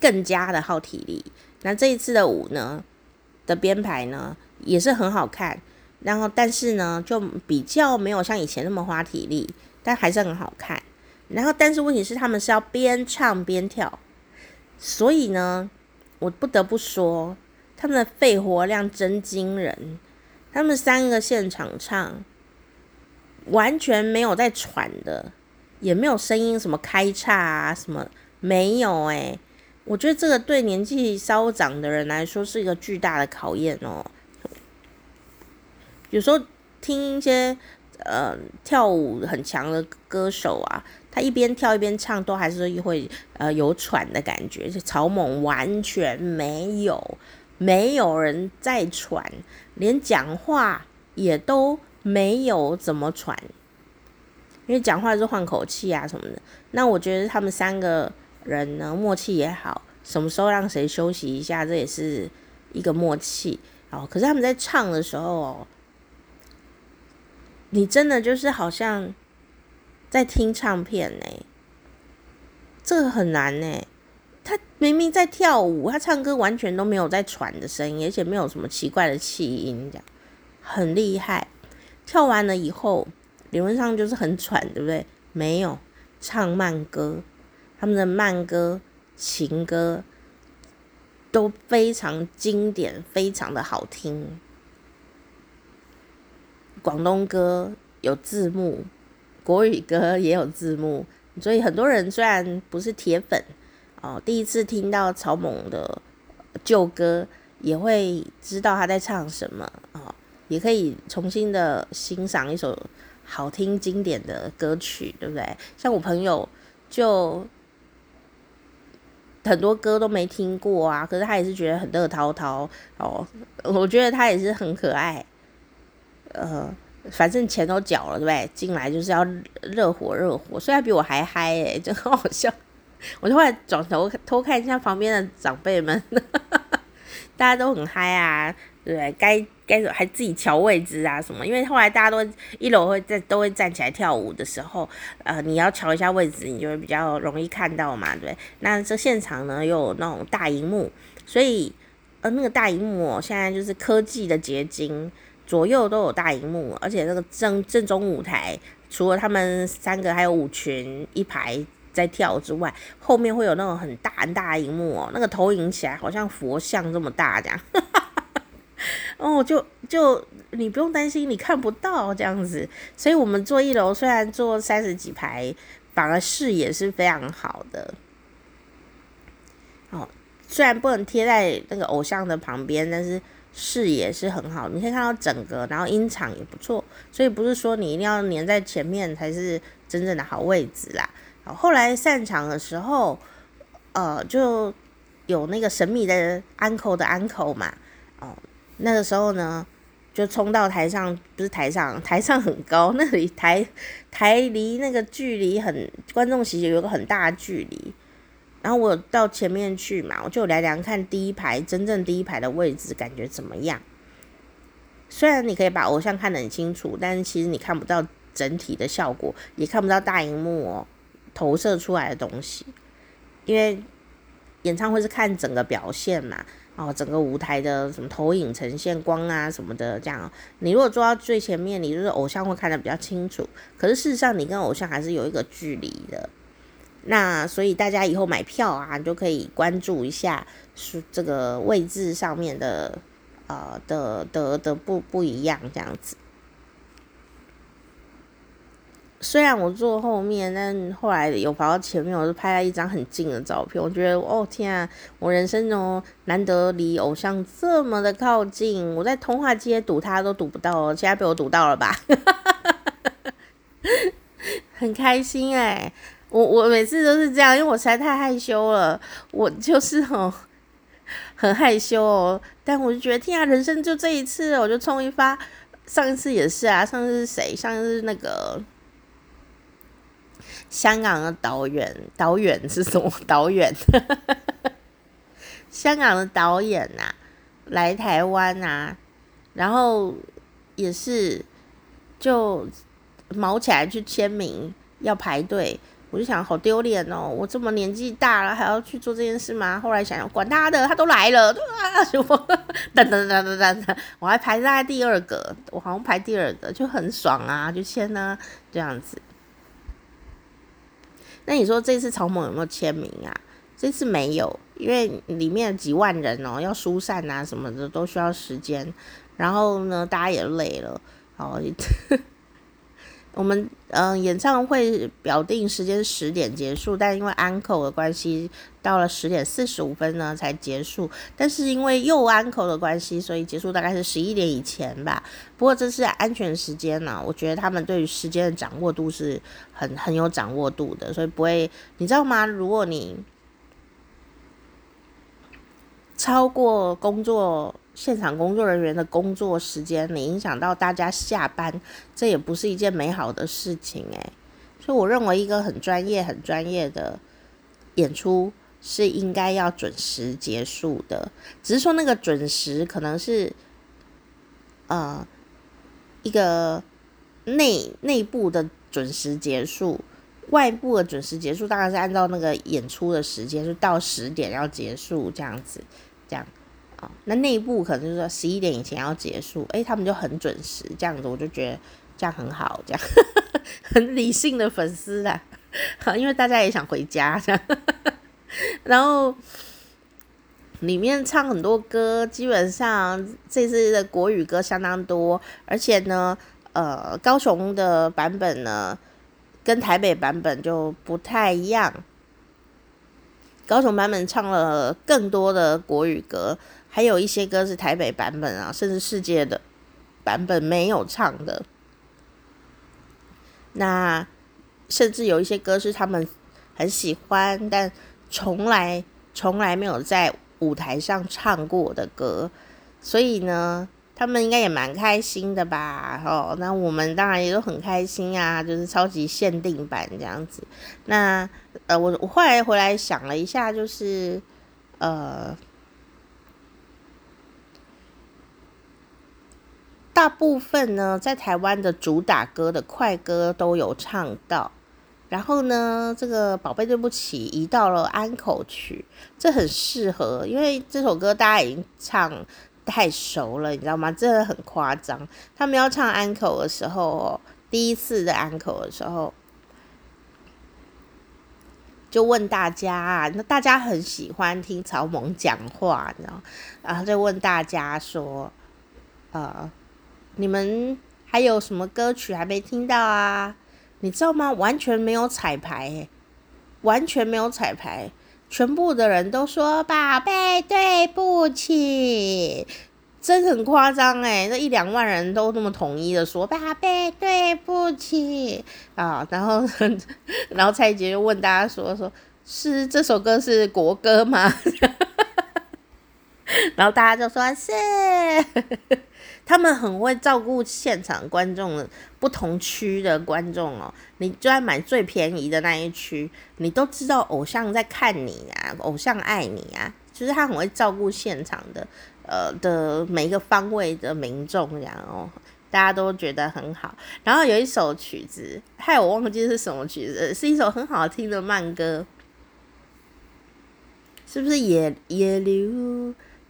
更加的耗体力。那这一次的舞呢的编排呢也是很好看，然后但是呢就比较没有像以前那么花体力，但还是很好看。然后但是问题是他们是要边唱边跳，所以呢我不得不说他们的肺活量真惊人。他们三个现场唱，完全没有在喘的，也没有声音什么开叉啊什么。没有诶、我觉得这个对年纪稍长的人来说是一个巨大的考验哦。有时候听一些呃跳舞很强的歌手啊，他一边跳一边唱，都还是会呃有喘的感觉。曹猛完全没有，没有人在喘，连讲话也都没有怎么喘，因为讲话是换口气啊什么的。那我觉得他们三个。人呢，默契也好，什么时候让谁休息一下，这也是一个默契哦。可是他们在唱的时候，你真的就是好像在听唱片呢，这个很难呢。他明明在跳舞，他唱歌完全都没有在喘的声音，而且没有什么奇怪的气音，这样很厉害。跳完了以后，理论上就是很喘，对不对？没有，唱慢歌，他们的慢歌、情歌都非常经典，非常的好听。广东歌有字幕，国语歌也有字幕，所以很多人虽然不是铁粉。哦，第一次听到草蜢的旧歌，也会知道他在唱什么哦，也可以重新的欣赏一首好听经典的歌曲，对不对？像我朋友就很多歌都没听过啊，可是他也是觉得很乐滔滔哦。我觉得他也是很可爱，呃，反正钱都缴了，对不对？进来就是要热火热火，虽然比我还嗨诶，真好笑。我就后来转头偷看一下旁边的长辈们，大家都很嗨啊，对不对？该该还自己调位置啊什么？因为后来大家都一楼会在都会站起来跳舞的时候，呃，你要调一下位置，你就会比较容易看到嘛，对？那这现场呢又有那种大荧幕，所以呃那个大荧幕哦，现在就是科技的结晶，左右都有大荧幕，而且那个正正中舞台，除了他们三个，还有舞群一排。在跳之外，后面会有那种很大很大荧幕哦，那个投影起来好像佛像这么大这样，哦，就就你不用担心你看不到这样子，所以我们坐一楼虽然坐三十几排，反而视野是非常好的。哦，虽然不能贴在那个偶像的旁边，但是视野是很好，你可以看到整个，然后音场也不错，所以不是说你一定要粘在前面才是真正的好位置啦。哦后来散场的时候，呃，就有那个神秘的安可的安可嘛，哦，那个时候呢，就冲到台上，不是台上，台上很高，那里台台离那个距离很观众席有一个很大的距离，然后我到前面去嘛，我就量量看第一排真正第一排的位置感觉怎么样。虽然你可以把偶像看得很清楚，但是其实你看不到整体的效果，也看不到大荧幕哦。投射出来的东西，因为演唱会是看整个表现嘛，哦，整个舞台的什么投影呈现光啊什么的，这样。你如果坐到最前面，你就是偶像会看得比较清楚。可是事实上，你跟偶像还是有一个距离的。那所以大家以后买票啊，你就可以关注一下，是这个位置上面的，呃的的的不不一样这样子。虽然我坐后面，但后来有跑到前面，我就拍了一张很近的照片。我觉得，哦天啊，我人生中难得离偶像这么的靠近。我在通话街堵他都堵不到哦，现在被我堵到了吧？很开心哎、我我每次都是这样，因为我实在太害羞了。我就是哦，很害羞哦。但我就觉得，天啊，人生就这一次，我就冲一发。上一次也是啊，上次是谁？上次是那个。香港的导演，导演是什么导演？香港的导演呐、来台湾啊，然后也是就卯起来去签名，要排队。我就想，好丢脸哦！我这么年纪大了，还要去做这件事吗？后来想想，管他的，他都来了，对吧？什么？等等等等等等，我还排在第二个，我好像排第二个，就很爽啊，就签啊，这样子。那你说这次草蜢有没有签名啊？这次没有，因为里面几万人哦，要疏散啊什么的都需要时间。然后呢，大家也累了，然后。我们嗯、演唱会表定时间十点结束，但因为安可的关系，到了十点四十五分呢才结束。但是因为又安可的关系，所以结束大概是十一点以前吧。不过这是安全时间呢，我觉得他们对于时间的掌握度是很很有掌握度的，所以不会，你知道吗？如果你超过工作。现场工作人员的工作时间，你影响到大家下班，这也不是一件美好的事情诶。所以我认为一个很专业、很专业的演出是应该要准时结束的。只是说那个准时可能是，呃，一个内内部的准时结束，外部的准时结束，当然是按照那个演出的时间，就到十点要结束这样子，这样那内部可能就是说十一点以前要结束，诶、他们就很准时，这样子我就觉得这样很好，这样 很理性的粉丝啦，因为大家也想回家这样，然后里面唱很多歌，基本上这次的国语歌相当多，而且呢，呃，高雄的版本呢。跟台北版本就不太一样，高雄版本唱了更多的国语歌，还有一些歌是台北版本啊，甚至世界的版本没有唱的。那甚至有一些歌是他们很喜欢，但从来从来没有在舞台上唱过的歌，所以呢。他们应该也蛮开心的吧？哦，那我们当然也都很开心啊，就是超级限定版这样子。那呃，我我后来回来想了一下，就是呃，大部分呢在台湾的主打歌的快歌都有唱到，然后呢，这个宝贝对不起移到了安口曲，这很适合，因为这首歌大家已经唱。太熟了，你知道吗？真的很夸张。他们要唱安口的时候，第一次的安口的时候，就问大家，那大家很喜欢听草蜢讲话，你知道？然后就问大家说，呃，你们还有什么歌曲还没听到啊？你知道吗？完全没有彩排，完全没有彩排。全部的人都说：“宝贝，对不起。”真很夸张哎！那一两万人都那么统一的说：“宝贝，对不起。”啊，然后，然后蔡杰就问大家说：“说是这首歌是国歌吗？” 然后大家就说：“是。” 他们很会照顾现场观众的不同区的观众哦。你就算买最便宜的那一区，你都知道偶像在看你啊，偶像爱你啊，就是他很会照顾现场的呃的每一个方位的民众，这样哦，大家都觉得很好。然后有一首曲子，害我忘记是什么曲子，是一首很好听的慢歌，是不是野野流？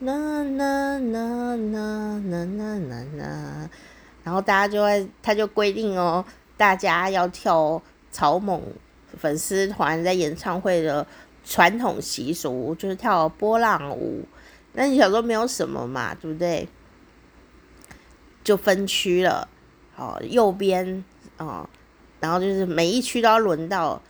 啦啦啦啦啦啦啦啦，然后大家就会，他就规定哦，大家要跳草蜢粉丝团在演唱会的传统习俗，就是跳波浪舞。那你小时候没有什么嘛，对不对？就分区了，哦，右边哦，然后就是每一区都要轮到。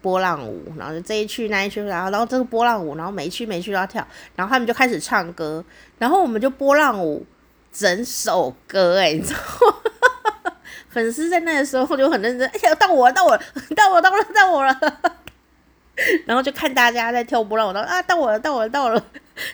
波浪舞，然后就这一区那一区，然后然后这个波浪舞，然后每一区每一区都要跳，然后他们就开始唱歌，然后我们就波浪舞整首歌，哎，你知道吗？粉丝在那个时候就很认真，哎呀，到我了，到我了，到我，到我了，到我了，然后就看大家在跳波浪舞，然后啊，到我了，到我了，到我了，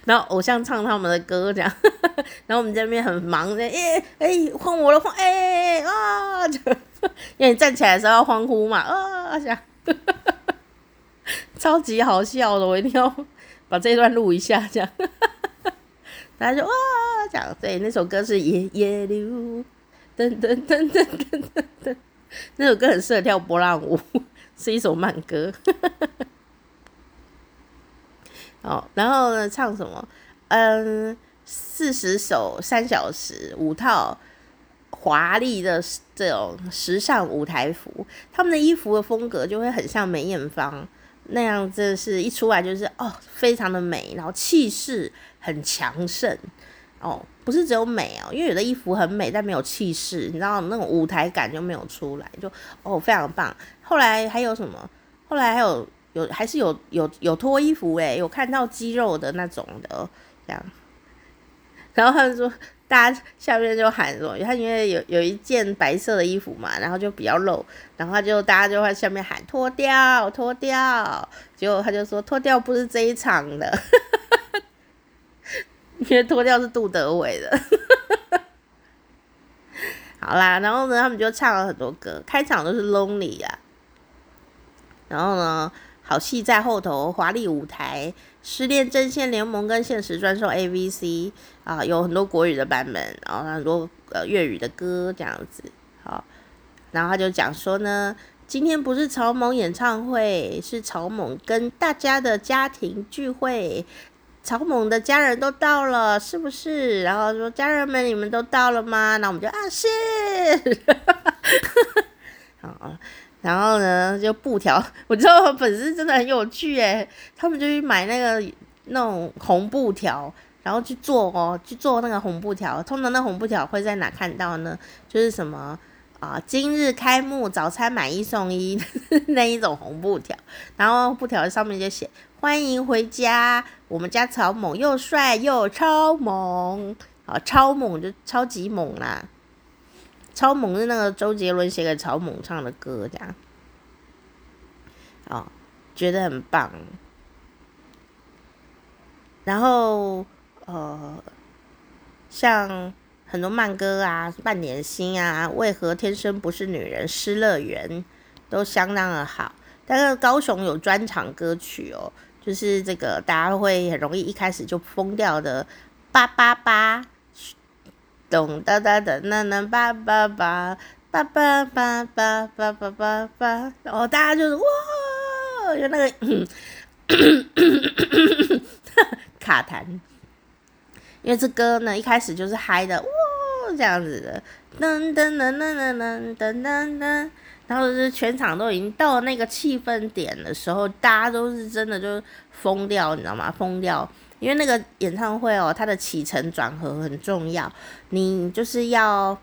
然后偶像唱他们的歌这样，然后我们这边很忙的，哎哎，换我了，换哎啊，就 因为你站起来的时候要欢呼嘛，啊，这样。超级好笑的，我一定要把这一段录一下，这样，大家就哇，这样，对，那首歌是夜夜流，噔噔噔噔噔噔噔，那首歌很适合跳波浪舞，是一首慢歌。哦，然后呢，唱什么？嗯，四十首三小时五套。华丽的这种时尚舞台服，他们的衣服的风格就会很像梅艳芳那样子，是一出来就是哦，非常的美，然后气势很强盛哦，不是只有美哦，因为有的衣服很美，但没有气势，你知道那种舞台感就没有出来，就哦非常棒。后来还有什么？后来还有有还是有有有脱衣服诶，有看到肌肉的那种的这样，然后他们说。大家下面就喊说，他因为有有一件白色的衣服嘛，然后就比较露，然后就大家就在下面喊脱掉脱掉，结果他就说脱掉不是这一场的，因为脱掉是杜德伟的。好啦，然后呢，他们就唱了很多歌，开场都是 Lonely 啊，然后呢，好戏在后头，华丽舞台，失恋阵线联盟跟现实专售 A V C 啊，有很多国语的版本，然后很多呃粤语的歌这样子，好，然后他就讲说呢，今天不是草蜢演唱会，是草蜢跟大家的家庭聚会。草蜢的家人都到了，是不是？然后说家人们，你们都到了吗？那我们就啊是，好，然后呢就布条，我知道粉丝真的很有趣诶，他们就去买那个那种红布条，然后去做哦，去做那个红布条。通常那红布条会在哪看到呢？就是什么啊，今日开幕早餐买一送一 那一种红布条，然后布条上面就写。欢迎回家，我们家草蜢又帅又超猛，啊，超猛就超级猛啦！超猛是那个周杰伦写给草蜢唱的歌，这样，哦，觉得很棒。然后，呃，像很多慢歌啊，半点心啊，为何天生不是女人，失乐园都相当的好。但是高雄有专场歌曲哦。就是这个，大家会很容易一开始就疯掉的，八八八，咚哒哒哒哒哒八八八，八八八八八八八八，然后大家就是哇，就那个 卡痰，因为这歌呢一开始就是嗨的，哇这样子的，噔噔噔噔噔噔噔噔噔。然后是全场都已经到了那个气氛点的时候，大家都是真的就疯掉，你知道吗？疯掉，因为那个演唱会哦，它的起承转合很重要。你就是要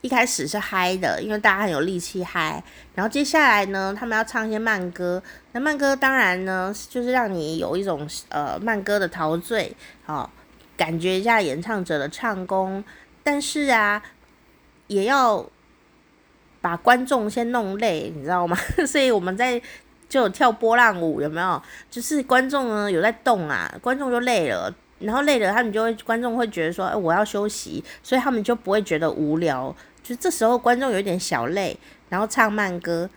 一开始是嗨的，因为大家很有力气嗨。然后接下来呢，他们要唱一些慢歌。那慢歌当然呢，就是让你有一种呃慢歌的陶醉，好、感觉一下演唱者的唱功。但是啊，也要。把观众先弄累，你知道吗？所以我们在就跳波浪舞，有没有？就是观众呢有在动啊，观众就累了，然后累了，他们就会观众会觉得说，哎，我要休息，所以他们就不会觉得无聊。就这时候观众有点小累，然后唱慢歌，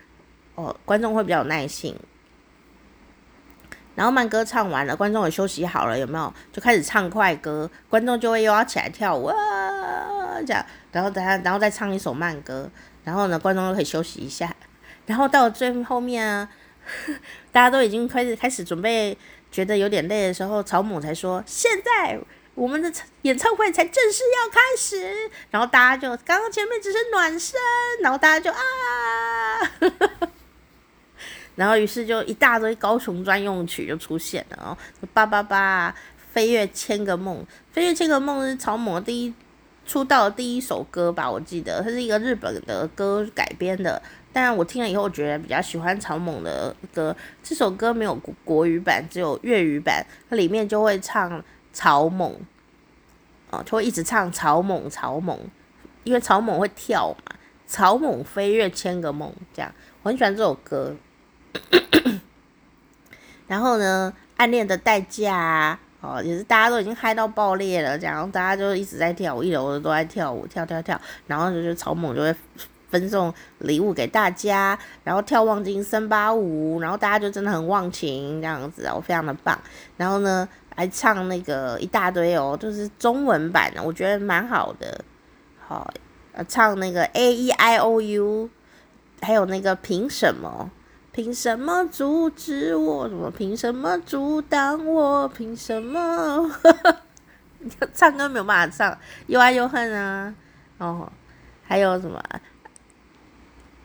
哦，观众会比较有耐性。然后慢歌唱完了，观众也休息好了，有没有？就开始唱快歌，观众就会又要起来跳舞啊，这样，然后等下，然后再唱一首慢歌。然后呢，观众都可以休息一下。然后到最后面啊，大家都已经开始开始准备，觉得有点累的时候，草蜢才说：“现在我们的演唱会才正式要开始。”然后大家就刚刚前面只是暖身，然后大家就啊，然后于是就一大堆高雄专用曲就出现了哦，八八八，飞跃千个梦，飞跃千个梦是草蜢第一。出道的第一首歌吧，我记得它是一个日本的歌改编的，但我听了以后，我觉得比较喜欢草蜢的歌。这首歌没有国语版，只有粤语版，它里面就会唱草蜢，哦，就会一直唱草蜢草蜢，因为草蜢会跳嘛，草蜢飞跃千个梦这样，我很喜欢这首歌。然后呢，暗恋的代价。哦，也是大家都已经嗨到爆裂了，这样大家就一直在跳舞，一楼的都在跳舞，跳跳跳，然后就是草蜢就会分送礼物给大家，然后跳忘情森巴舞，然后大家就真的很忘情这样子，哦，非常的棒。然后呢，还唱那个一大堆哦，就是中文版的，我觉得蛮好的。好，呃，唱那个 A E I O U，还有那个凭什么？凭什么阻止我？什么？凭什么阻挡我？凭什么？唱歌没有办法唱，又爱又恨啊！哦，还有什么？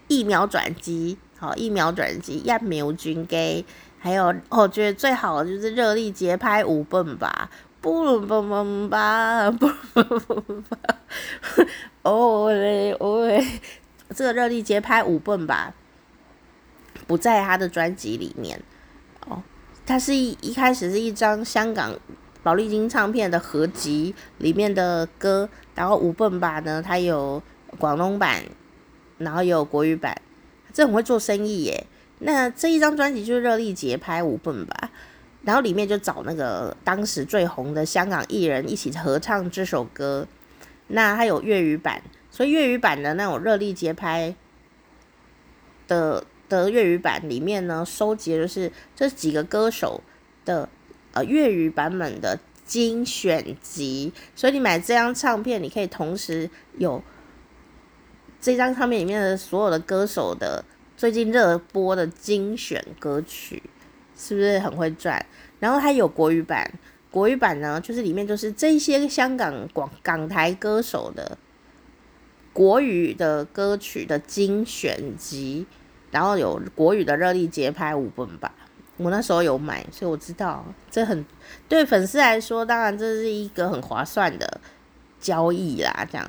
一秒转机，好，一秒转机，一秒转机。还有，我觉得最好的就是热力节拍舞蹦吧，不蹦蹦吧，蹦蹦蹦吧，哦嘞哦嘞，这个热力节拍舞蹦吧。不在他的专辑里面哦，他是一一开始是一张香港宝丽金唱片的合集里面的歌，然后五笨吧呢，它有广东版，然后有国语版，这很会做生意耶。那这一张专辑就是热力节拍五笨吧，然后里面就找那个当时最红的香港艺人一起合唱这首歌。那它有粤语版，所以粤语版的那种热力节拍的的粤语版里面呢，收集的就是这几个歌手的呃粤语版本的精选集。所以你买这张唱片，你可以同时有这张唱片里面的所有的歌手的最近热播的精选歌曲，是不是很会赚？然后它有国语版。国语版呢，就是里面就是这些香港广港台歌手的国语的歌曲的精选集，然后有国语的热力节拍五本吧。我那时候有买，所以我知道这很对粉丝来说，当然这是一个很划算的交易啦。这样，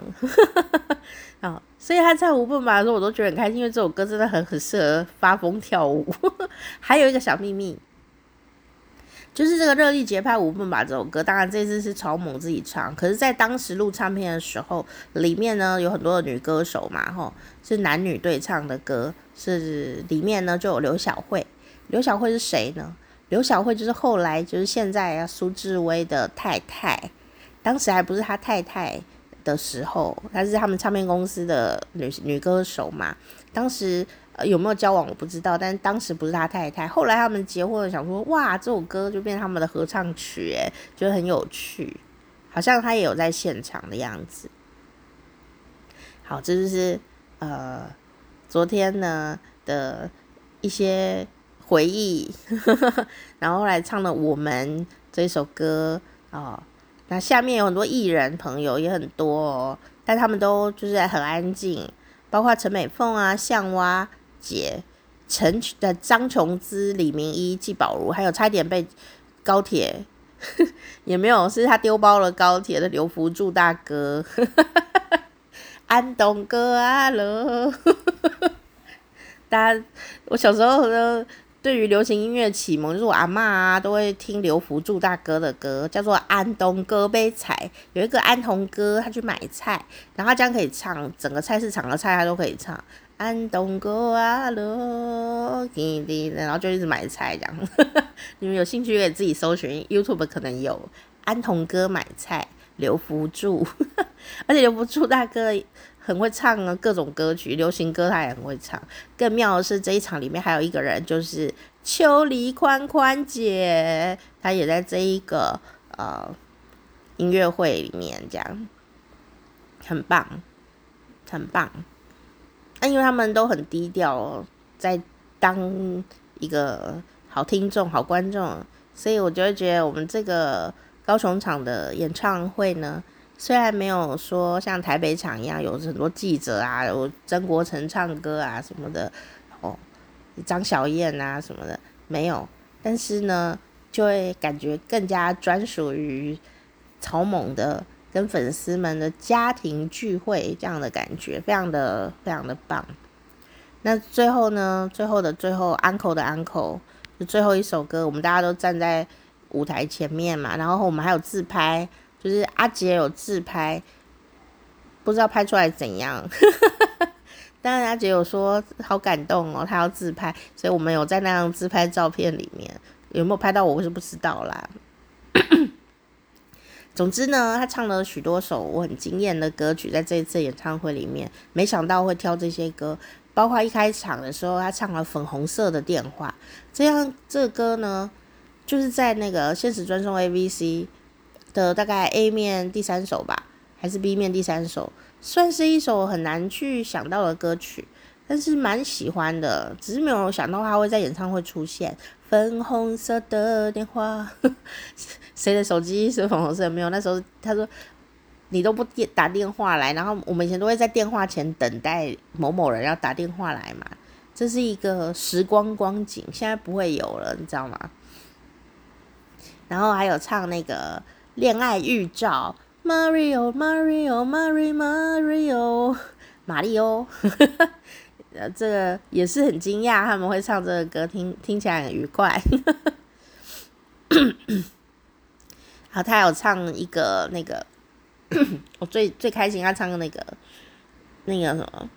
啊，所以他唱五本吧的时候，我都觉得很开心，因为这首歌真的很很适合发疯跳舞。还有一个小秘密。就是这个热力节拍五分吧这首歌，当然这次是草蜢自己唱，可是，在当时录唱片的时候，里面呢有很多的女歌手嘛，吼，是男女对唱的歌，是里面呢就有刘小慧，刘小慧是谁呢？刘小慧就是后来就是现在啊苏志威的太太，当时还不是他太太的时候，她是他们唱片公司的女女歌手嘛，当时。有没有交往我不知道，但是当时不是他太太。后来他们结婚了，想说哇，这首歌就变成他们的合唱曲，诶，觉得很有趣，好像他也有在现场的样子。好，这就是呃昨天呢的一些回忆，然后来唱了《我们》这首歌、哦。那下面有很多艺人朋友也很多哦，但他们都就是很安静，包括陈美凤啊、向蛙。姐，陈的张琼姿、李明一、季宝如，还有差点被高铁 也没有，是他丢包了高铁的刘福柱大哥，安东哥阿乐，大家，我小时候呢，对于流行音乐启蒙，就是我阿嬷啊，都会听刘福柱大哥的歌，叫做安东哥杯菜，有一个安东哥，他去买菜，然后他这样可以唱整个菜市场的菜，他都可以唱。安东哥啊，罗滴滴，然后就一直买菜这样。你们有兴趣可以自己搜寻，YouTube 可能有安童哥买菜，刘福助，而且刘福助大哥很会唱啊，各种歌曲，流行歌他也很会唱。更妙的是这一场里面还有一个人，就是秋梨宽宽姐，她也在这一个呃音乐会里面，这样很棒，很棒。那、因为他们都很低调哦，在当一个好听众、好观众，所以我就会觉得我们这个高雄场的演唱会呢，虽然没有说像台北场一样有很多记者啊，有曾国城唱歌啊什么的，哦，张小燕啊什么的没有，但是呢，就会感觉更加专属于草蜢的。跟粉丝们的家庭聚会这样的感觉，非常的非常的棒。那最后呢，最后的最后，Uncle 的 Uncle 就最后一首歌，我们大家都站在舞台前面嘛，然后我们还有自拍，就是阿杰有自拍，不知道拍出来怎样。当然阿杰有说好感动哦，他要自拍，所以我们有在那张自拍照片里面，有没有拍到我，我是不知道啦。总之呢，他唱了许多首我很惊艳的歌曲，在这一次演唱会里面，没想到会挑这些歌，包括一开场的时候，他唱了《粉红色的电话》，这样这个歌呢，就是在那个现实专送 A V C 的大概 A 面第三首吧，还是 B 面第三首，算是一首很难去想到的歌曲，但是蛮喜欢的，只是没有想到他会在演唱会出现。粉红色的电话，谁的手机是粉红色？没有，那时候他说你都不电打电话来，然后我们以前都会在电话前等待某某人要打电话来嘛，这是一个时光光景，现在不会有了，你知道吗？然后还有唱那个恋爱预兆，Mario Mario Mario Mario 马里奥。呃，这个也是很惊讶，他们会唱这个歌，听听起来很愉快。好他有唱一个那个，我最最开心他唱的那个那个什么，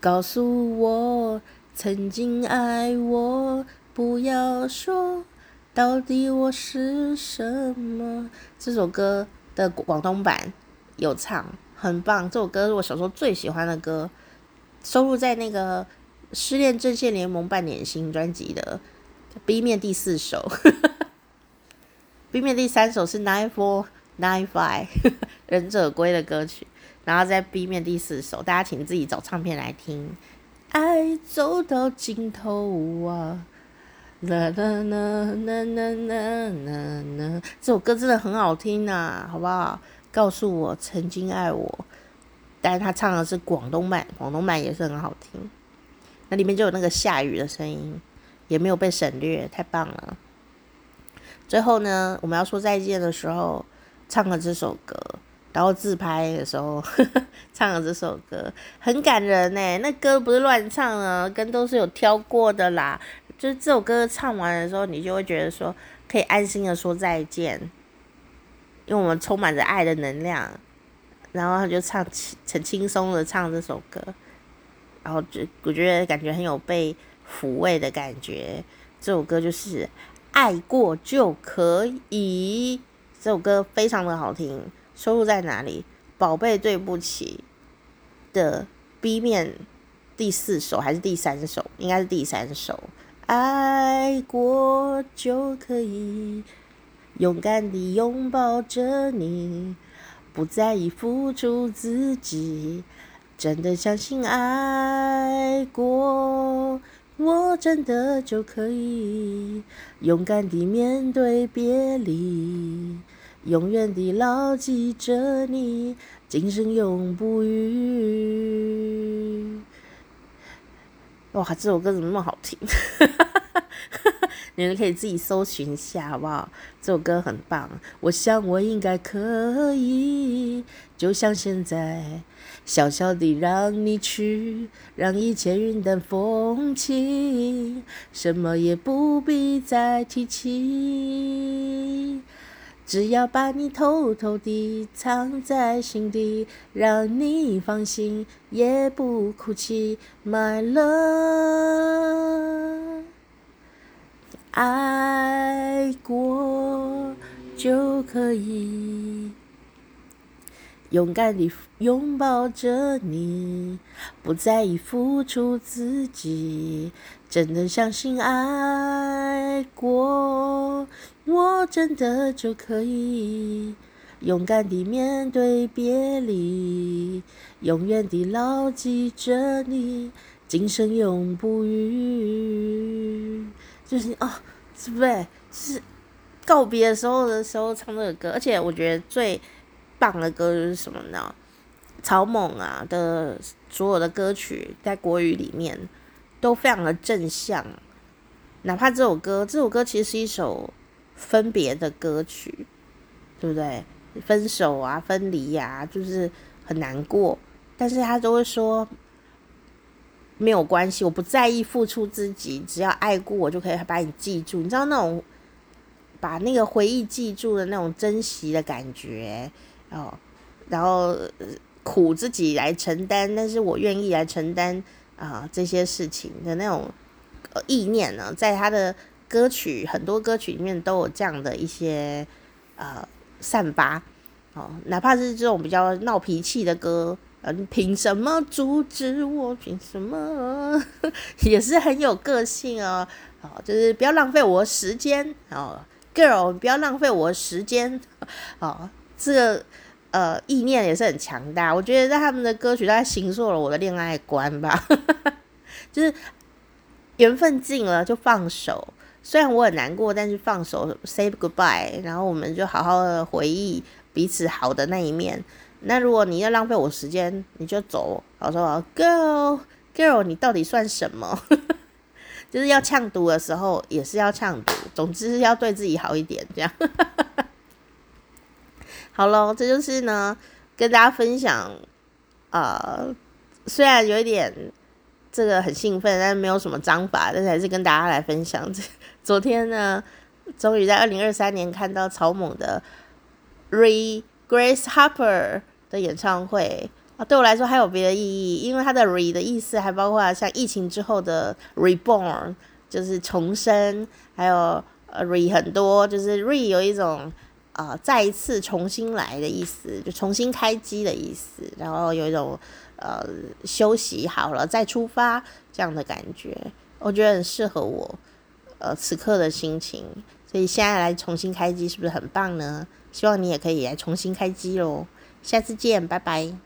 告诉我曾经爱我，不要说到底我是什么。这首歌的广东版有唱，很棒。这首歌是我小时候最喜欢的歌，收录在那个《失恋阵线联盟半年新》专辑的 B 面第四首。B 面第三首是 Nine Four Nine Five 忍者龟的歌曲，然后在 B 面第四首，大家请自己找唱片来听。爱走到尽头啊，啦啦啦啦啦啦啦啦，这首歌真的很好听啊，好不好？告诉我曾经爱我，但是他唱的是广东版，广东版也是很好听。那里面就有那个下雨的声音，也没有被省略，太棒了。最后呢，我们要说再见的时候，唱了这首歌，然后自拍的时候呵呵 唱了这首歌，很感人呢。那歌不是乱唱啊，跟都是有挑过的啦。就是这首歌唱完的时候，你就会觉得说可以安心的说再见，因为我们充满着爱的能量。然后他就唱很轻松的唱这首歌，然后就我觉得感觉很有被抚慰的感觉。这首歌就是。爱过就可以，这首歌非常的好听，收录在哪里？宝贝，对不起的 B 面第四首还是第三首？应该是第三首。爱过就可以，勇敢地拥抱着你，不在意付出自己，真的相信爱过。我真的就可以勇敢地面对别离，永远地牢记着你，今生永不渝。哇，这首歌怎么那么好听？你们可以自己搜寻一下，好不好？这首歌很棒，我想我应该可以，就像现在，小小地让你去，让一切云淡风轻，什么也不必再提起，只要把你偷偷地藏在心底，让你放心，也不哭泣，My love。爱过就可以勇敢地拥抱着你，不在意付出自己，真的相信爱过，我真的就可以勇敢地面对别离，永远地牢记着你，今生永不渝。就是哦，是不是？是告别的时候的时候唱这个歌，而且我觉得最棒的歌就是什么呢？草蜢啊的所有的歌曲在国语里面都非常的正向，哪怕这首歌，这首歌其实是一首分别的歌曲，对不对？分手啊，分离呀、啊，就是很难过，但是他都会说。没有关系，我不在意付出自己，只要爱过我就可以把你记住。你知道那种把那个回忆记住的那种珍惜的感觉哦，然后苦自己来承担，但是我愿意来承担啊、这些事情的那种意念呢，在他的歌曲很多歌曲里面都有这样的一些呃散发哦，哪怕是这种比较闹脾气的歌。嗯，凭什么阻止我？凭什么？也是很有个性哦。好，就是不要浪费我的时间哦，Girl，不要浪费我的时间。哦，这个呃意念也是很强大。我觉得在他们的歌曲，大概形塑了我的恋爱观吧。就是缘分尽了就放手，虽然我很难过，但是放手，say goodbye，然后我们就好好的回忆彼此好的那一面。那如果你要浪费我时间，你就走。我说，Girl，Girl，你到底算什么？就是要呛毒的时候，也是要呛毒。总之是要对自己好一点，这样。好喽，这就是呢，跟大家分享。呃，虽然有一点这个很兴奋，但是没有什么章法，但是还是跟大家来分享。昨天呢，终于在二零二三年看到草蜢的 Re Grace Hopper 的演唱会啊，对我来说还有别的意义，因为它的 Re 的意思还包括像疫情之后的 Reborn，就是重生，还有呃 Re 很多，就是 Re 有一种啊、呃、再一次重新来的意思，就重新开机的意思，然后有一种呃休息好了再出发这样的感觉，我觉得很适合我呃此刻的心情。所以现在来重新开机是不是很棒呢？希望你也可以来重新开机喽！下次见，拜拜。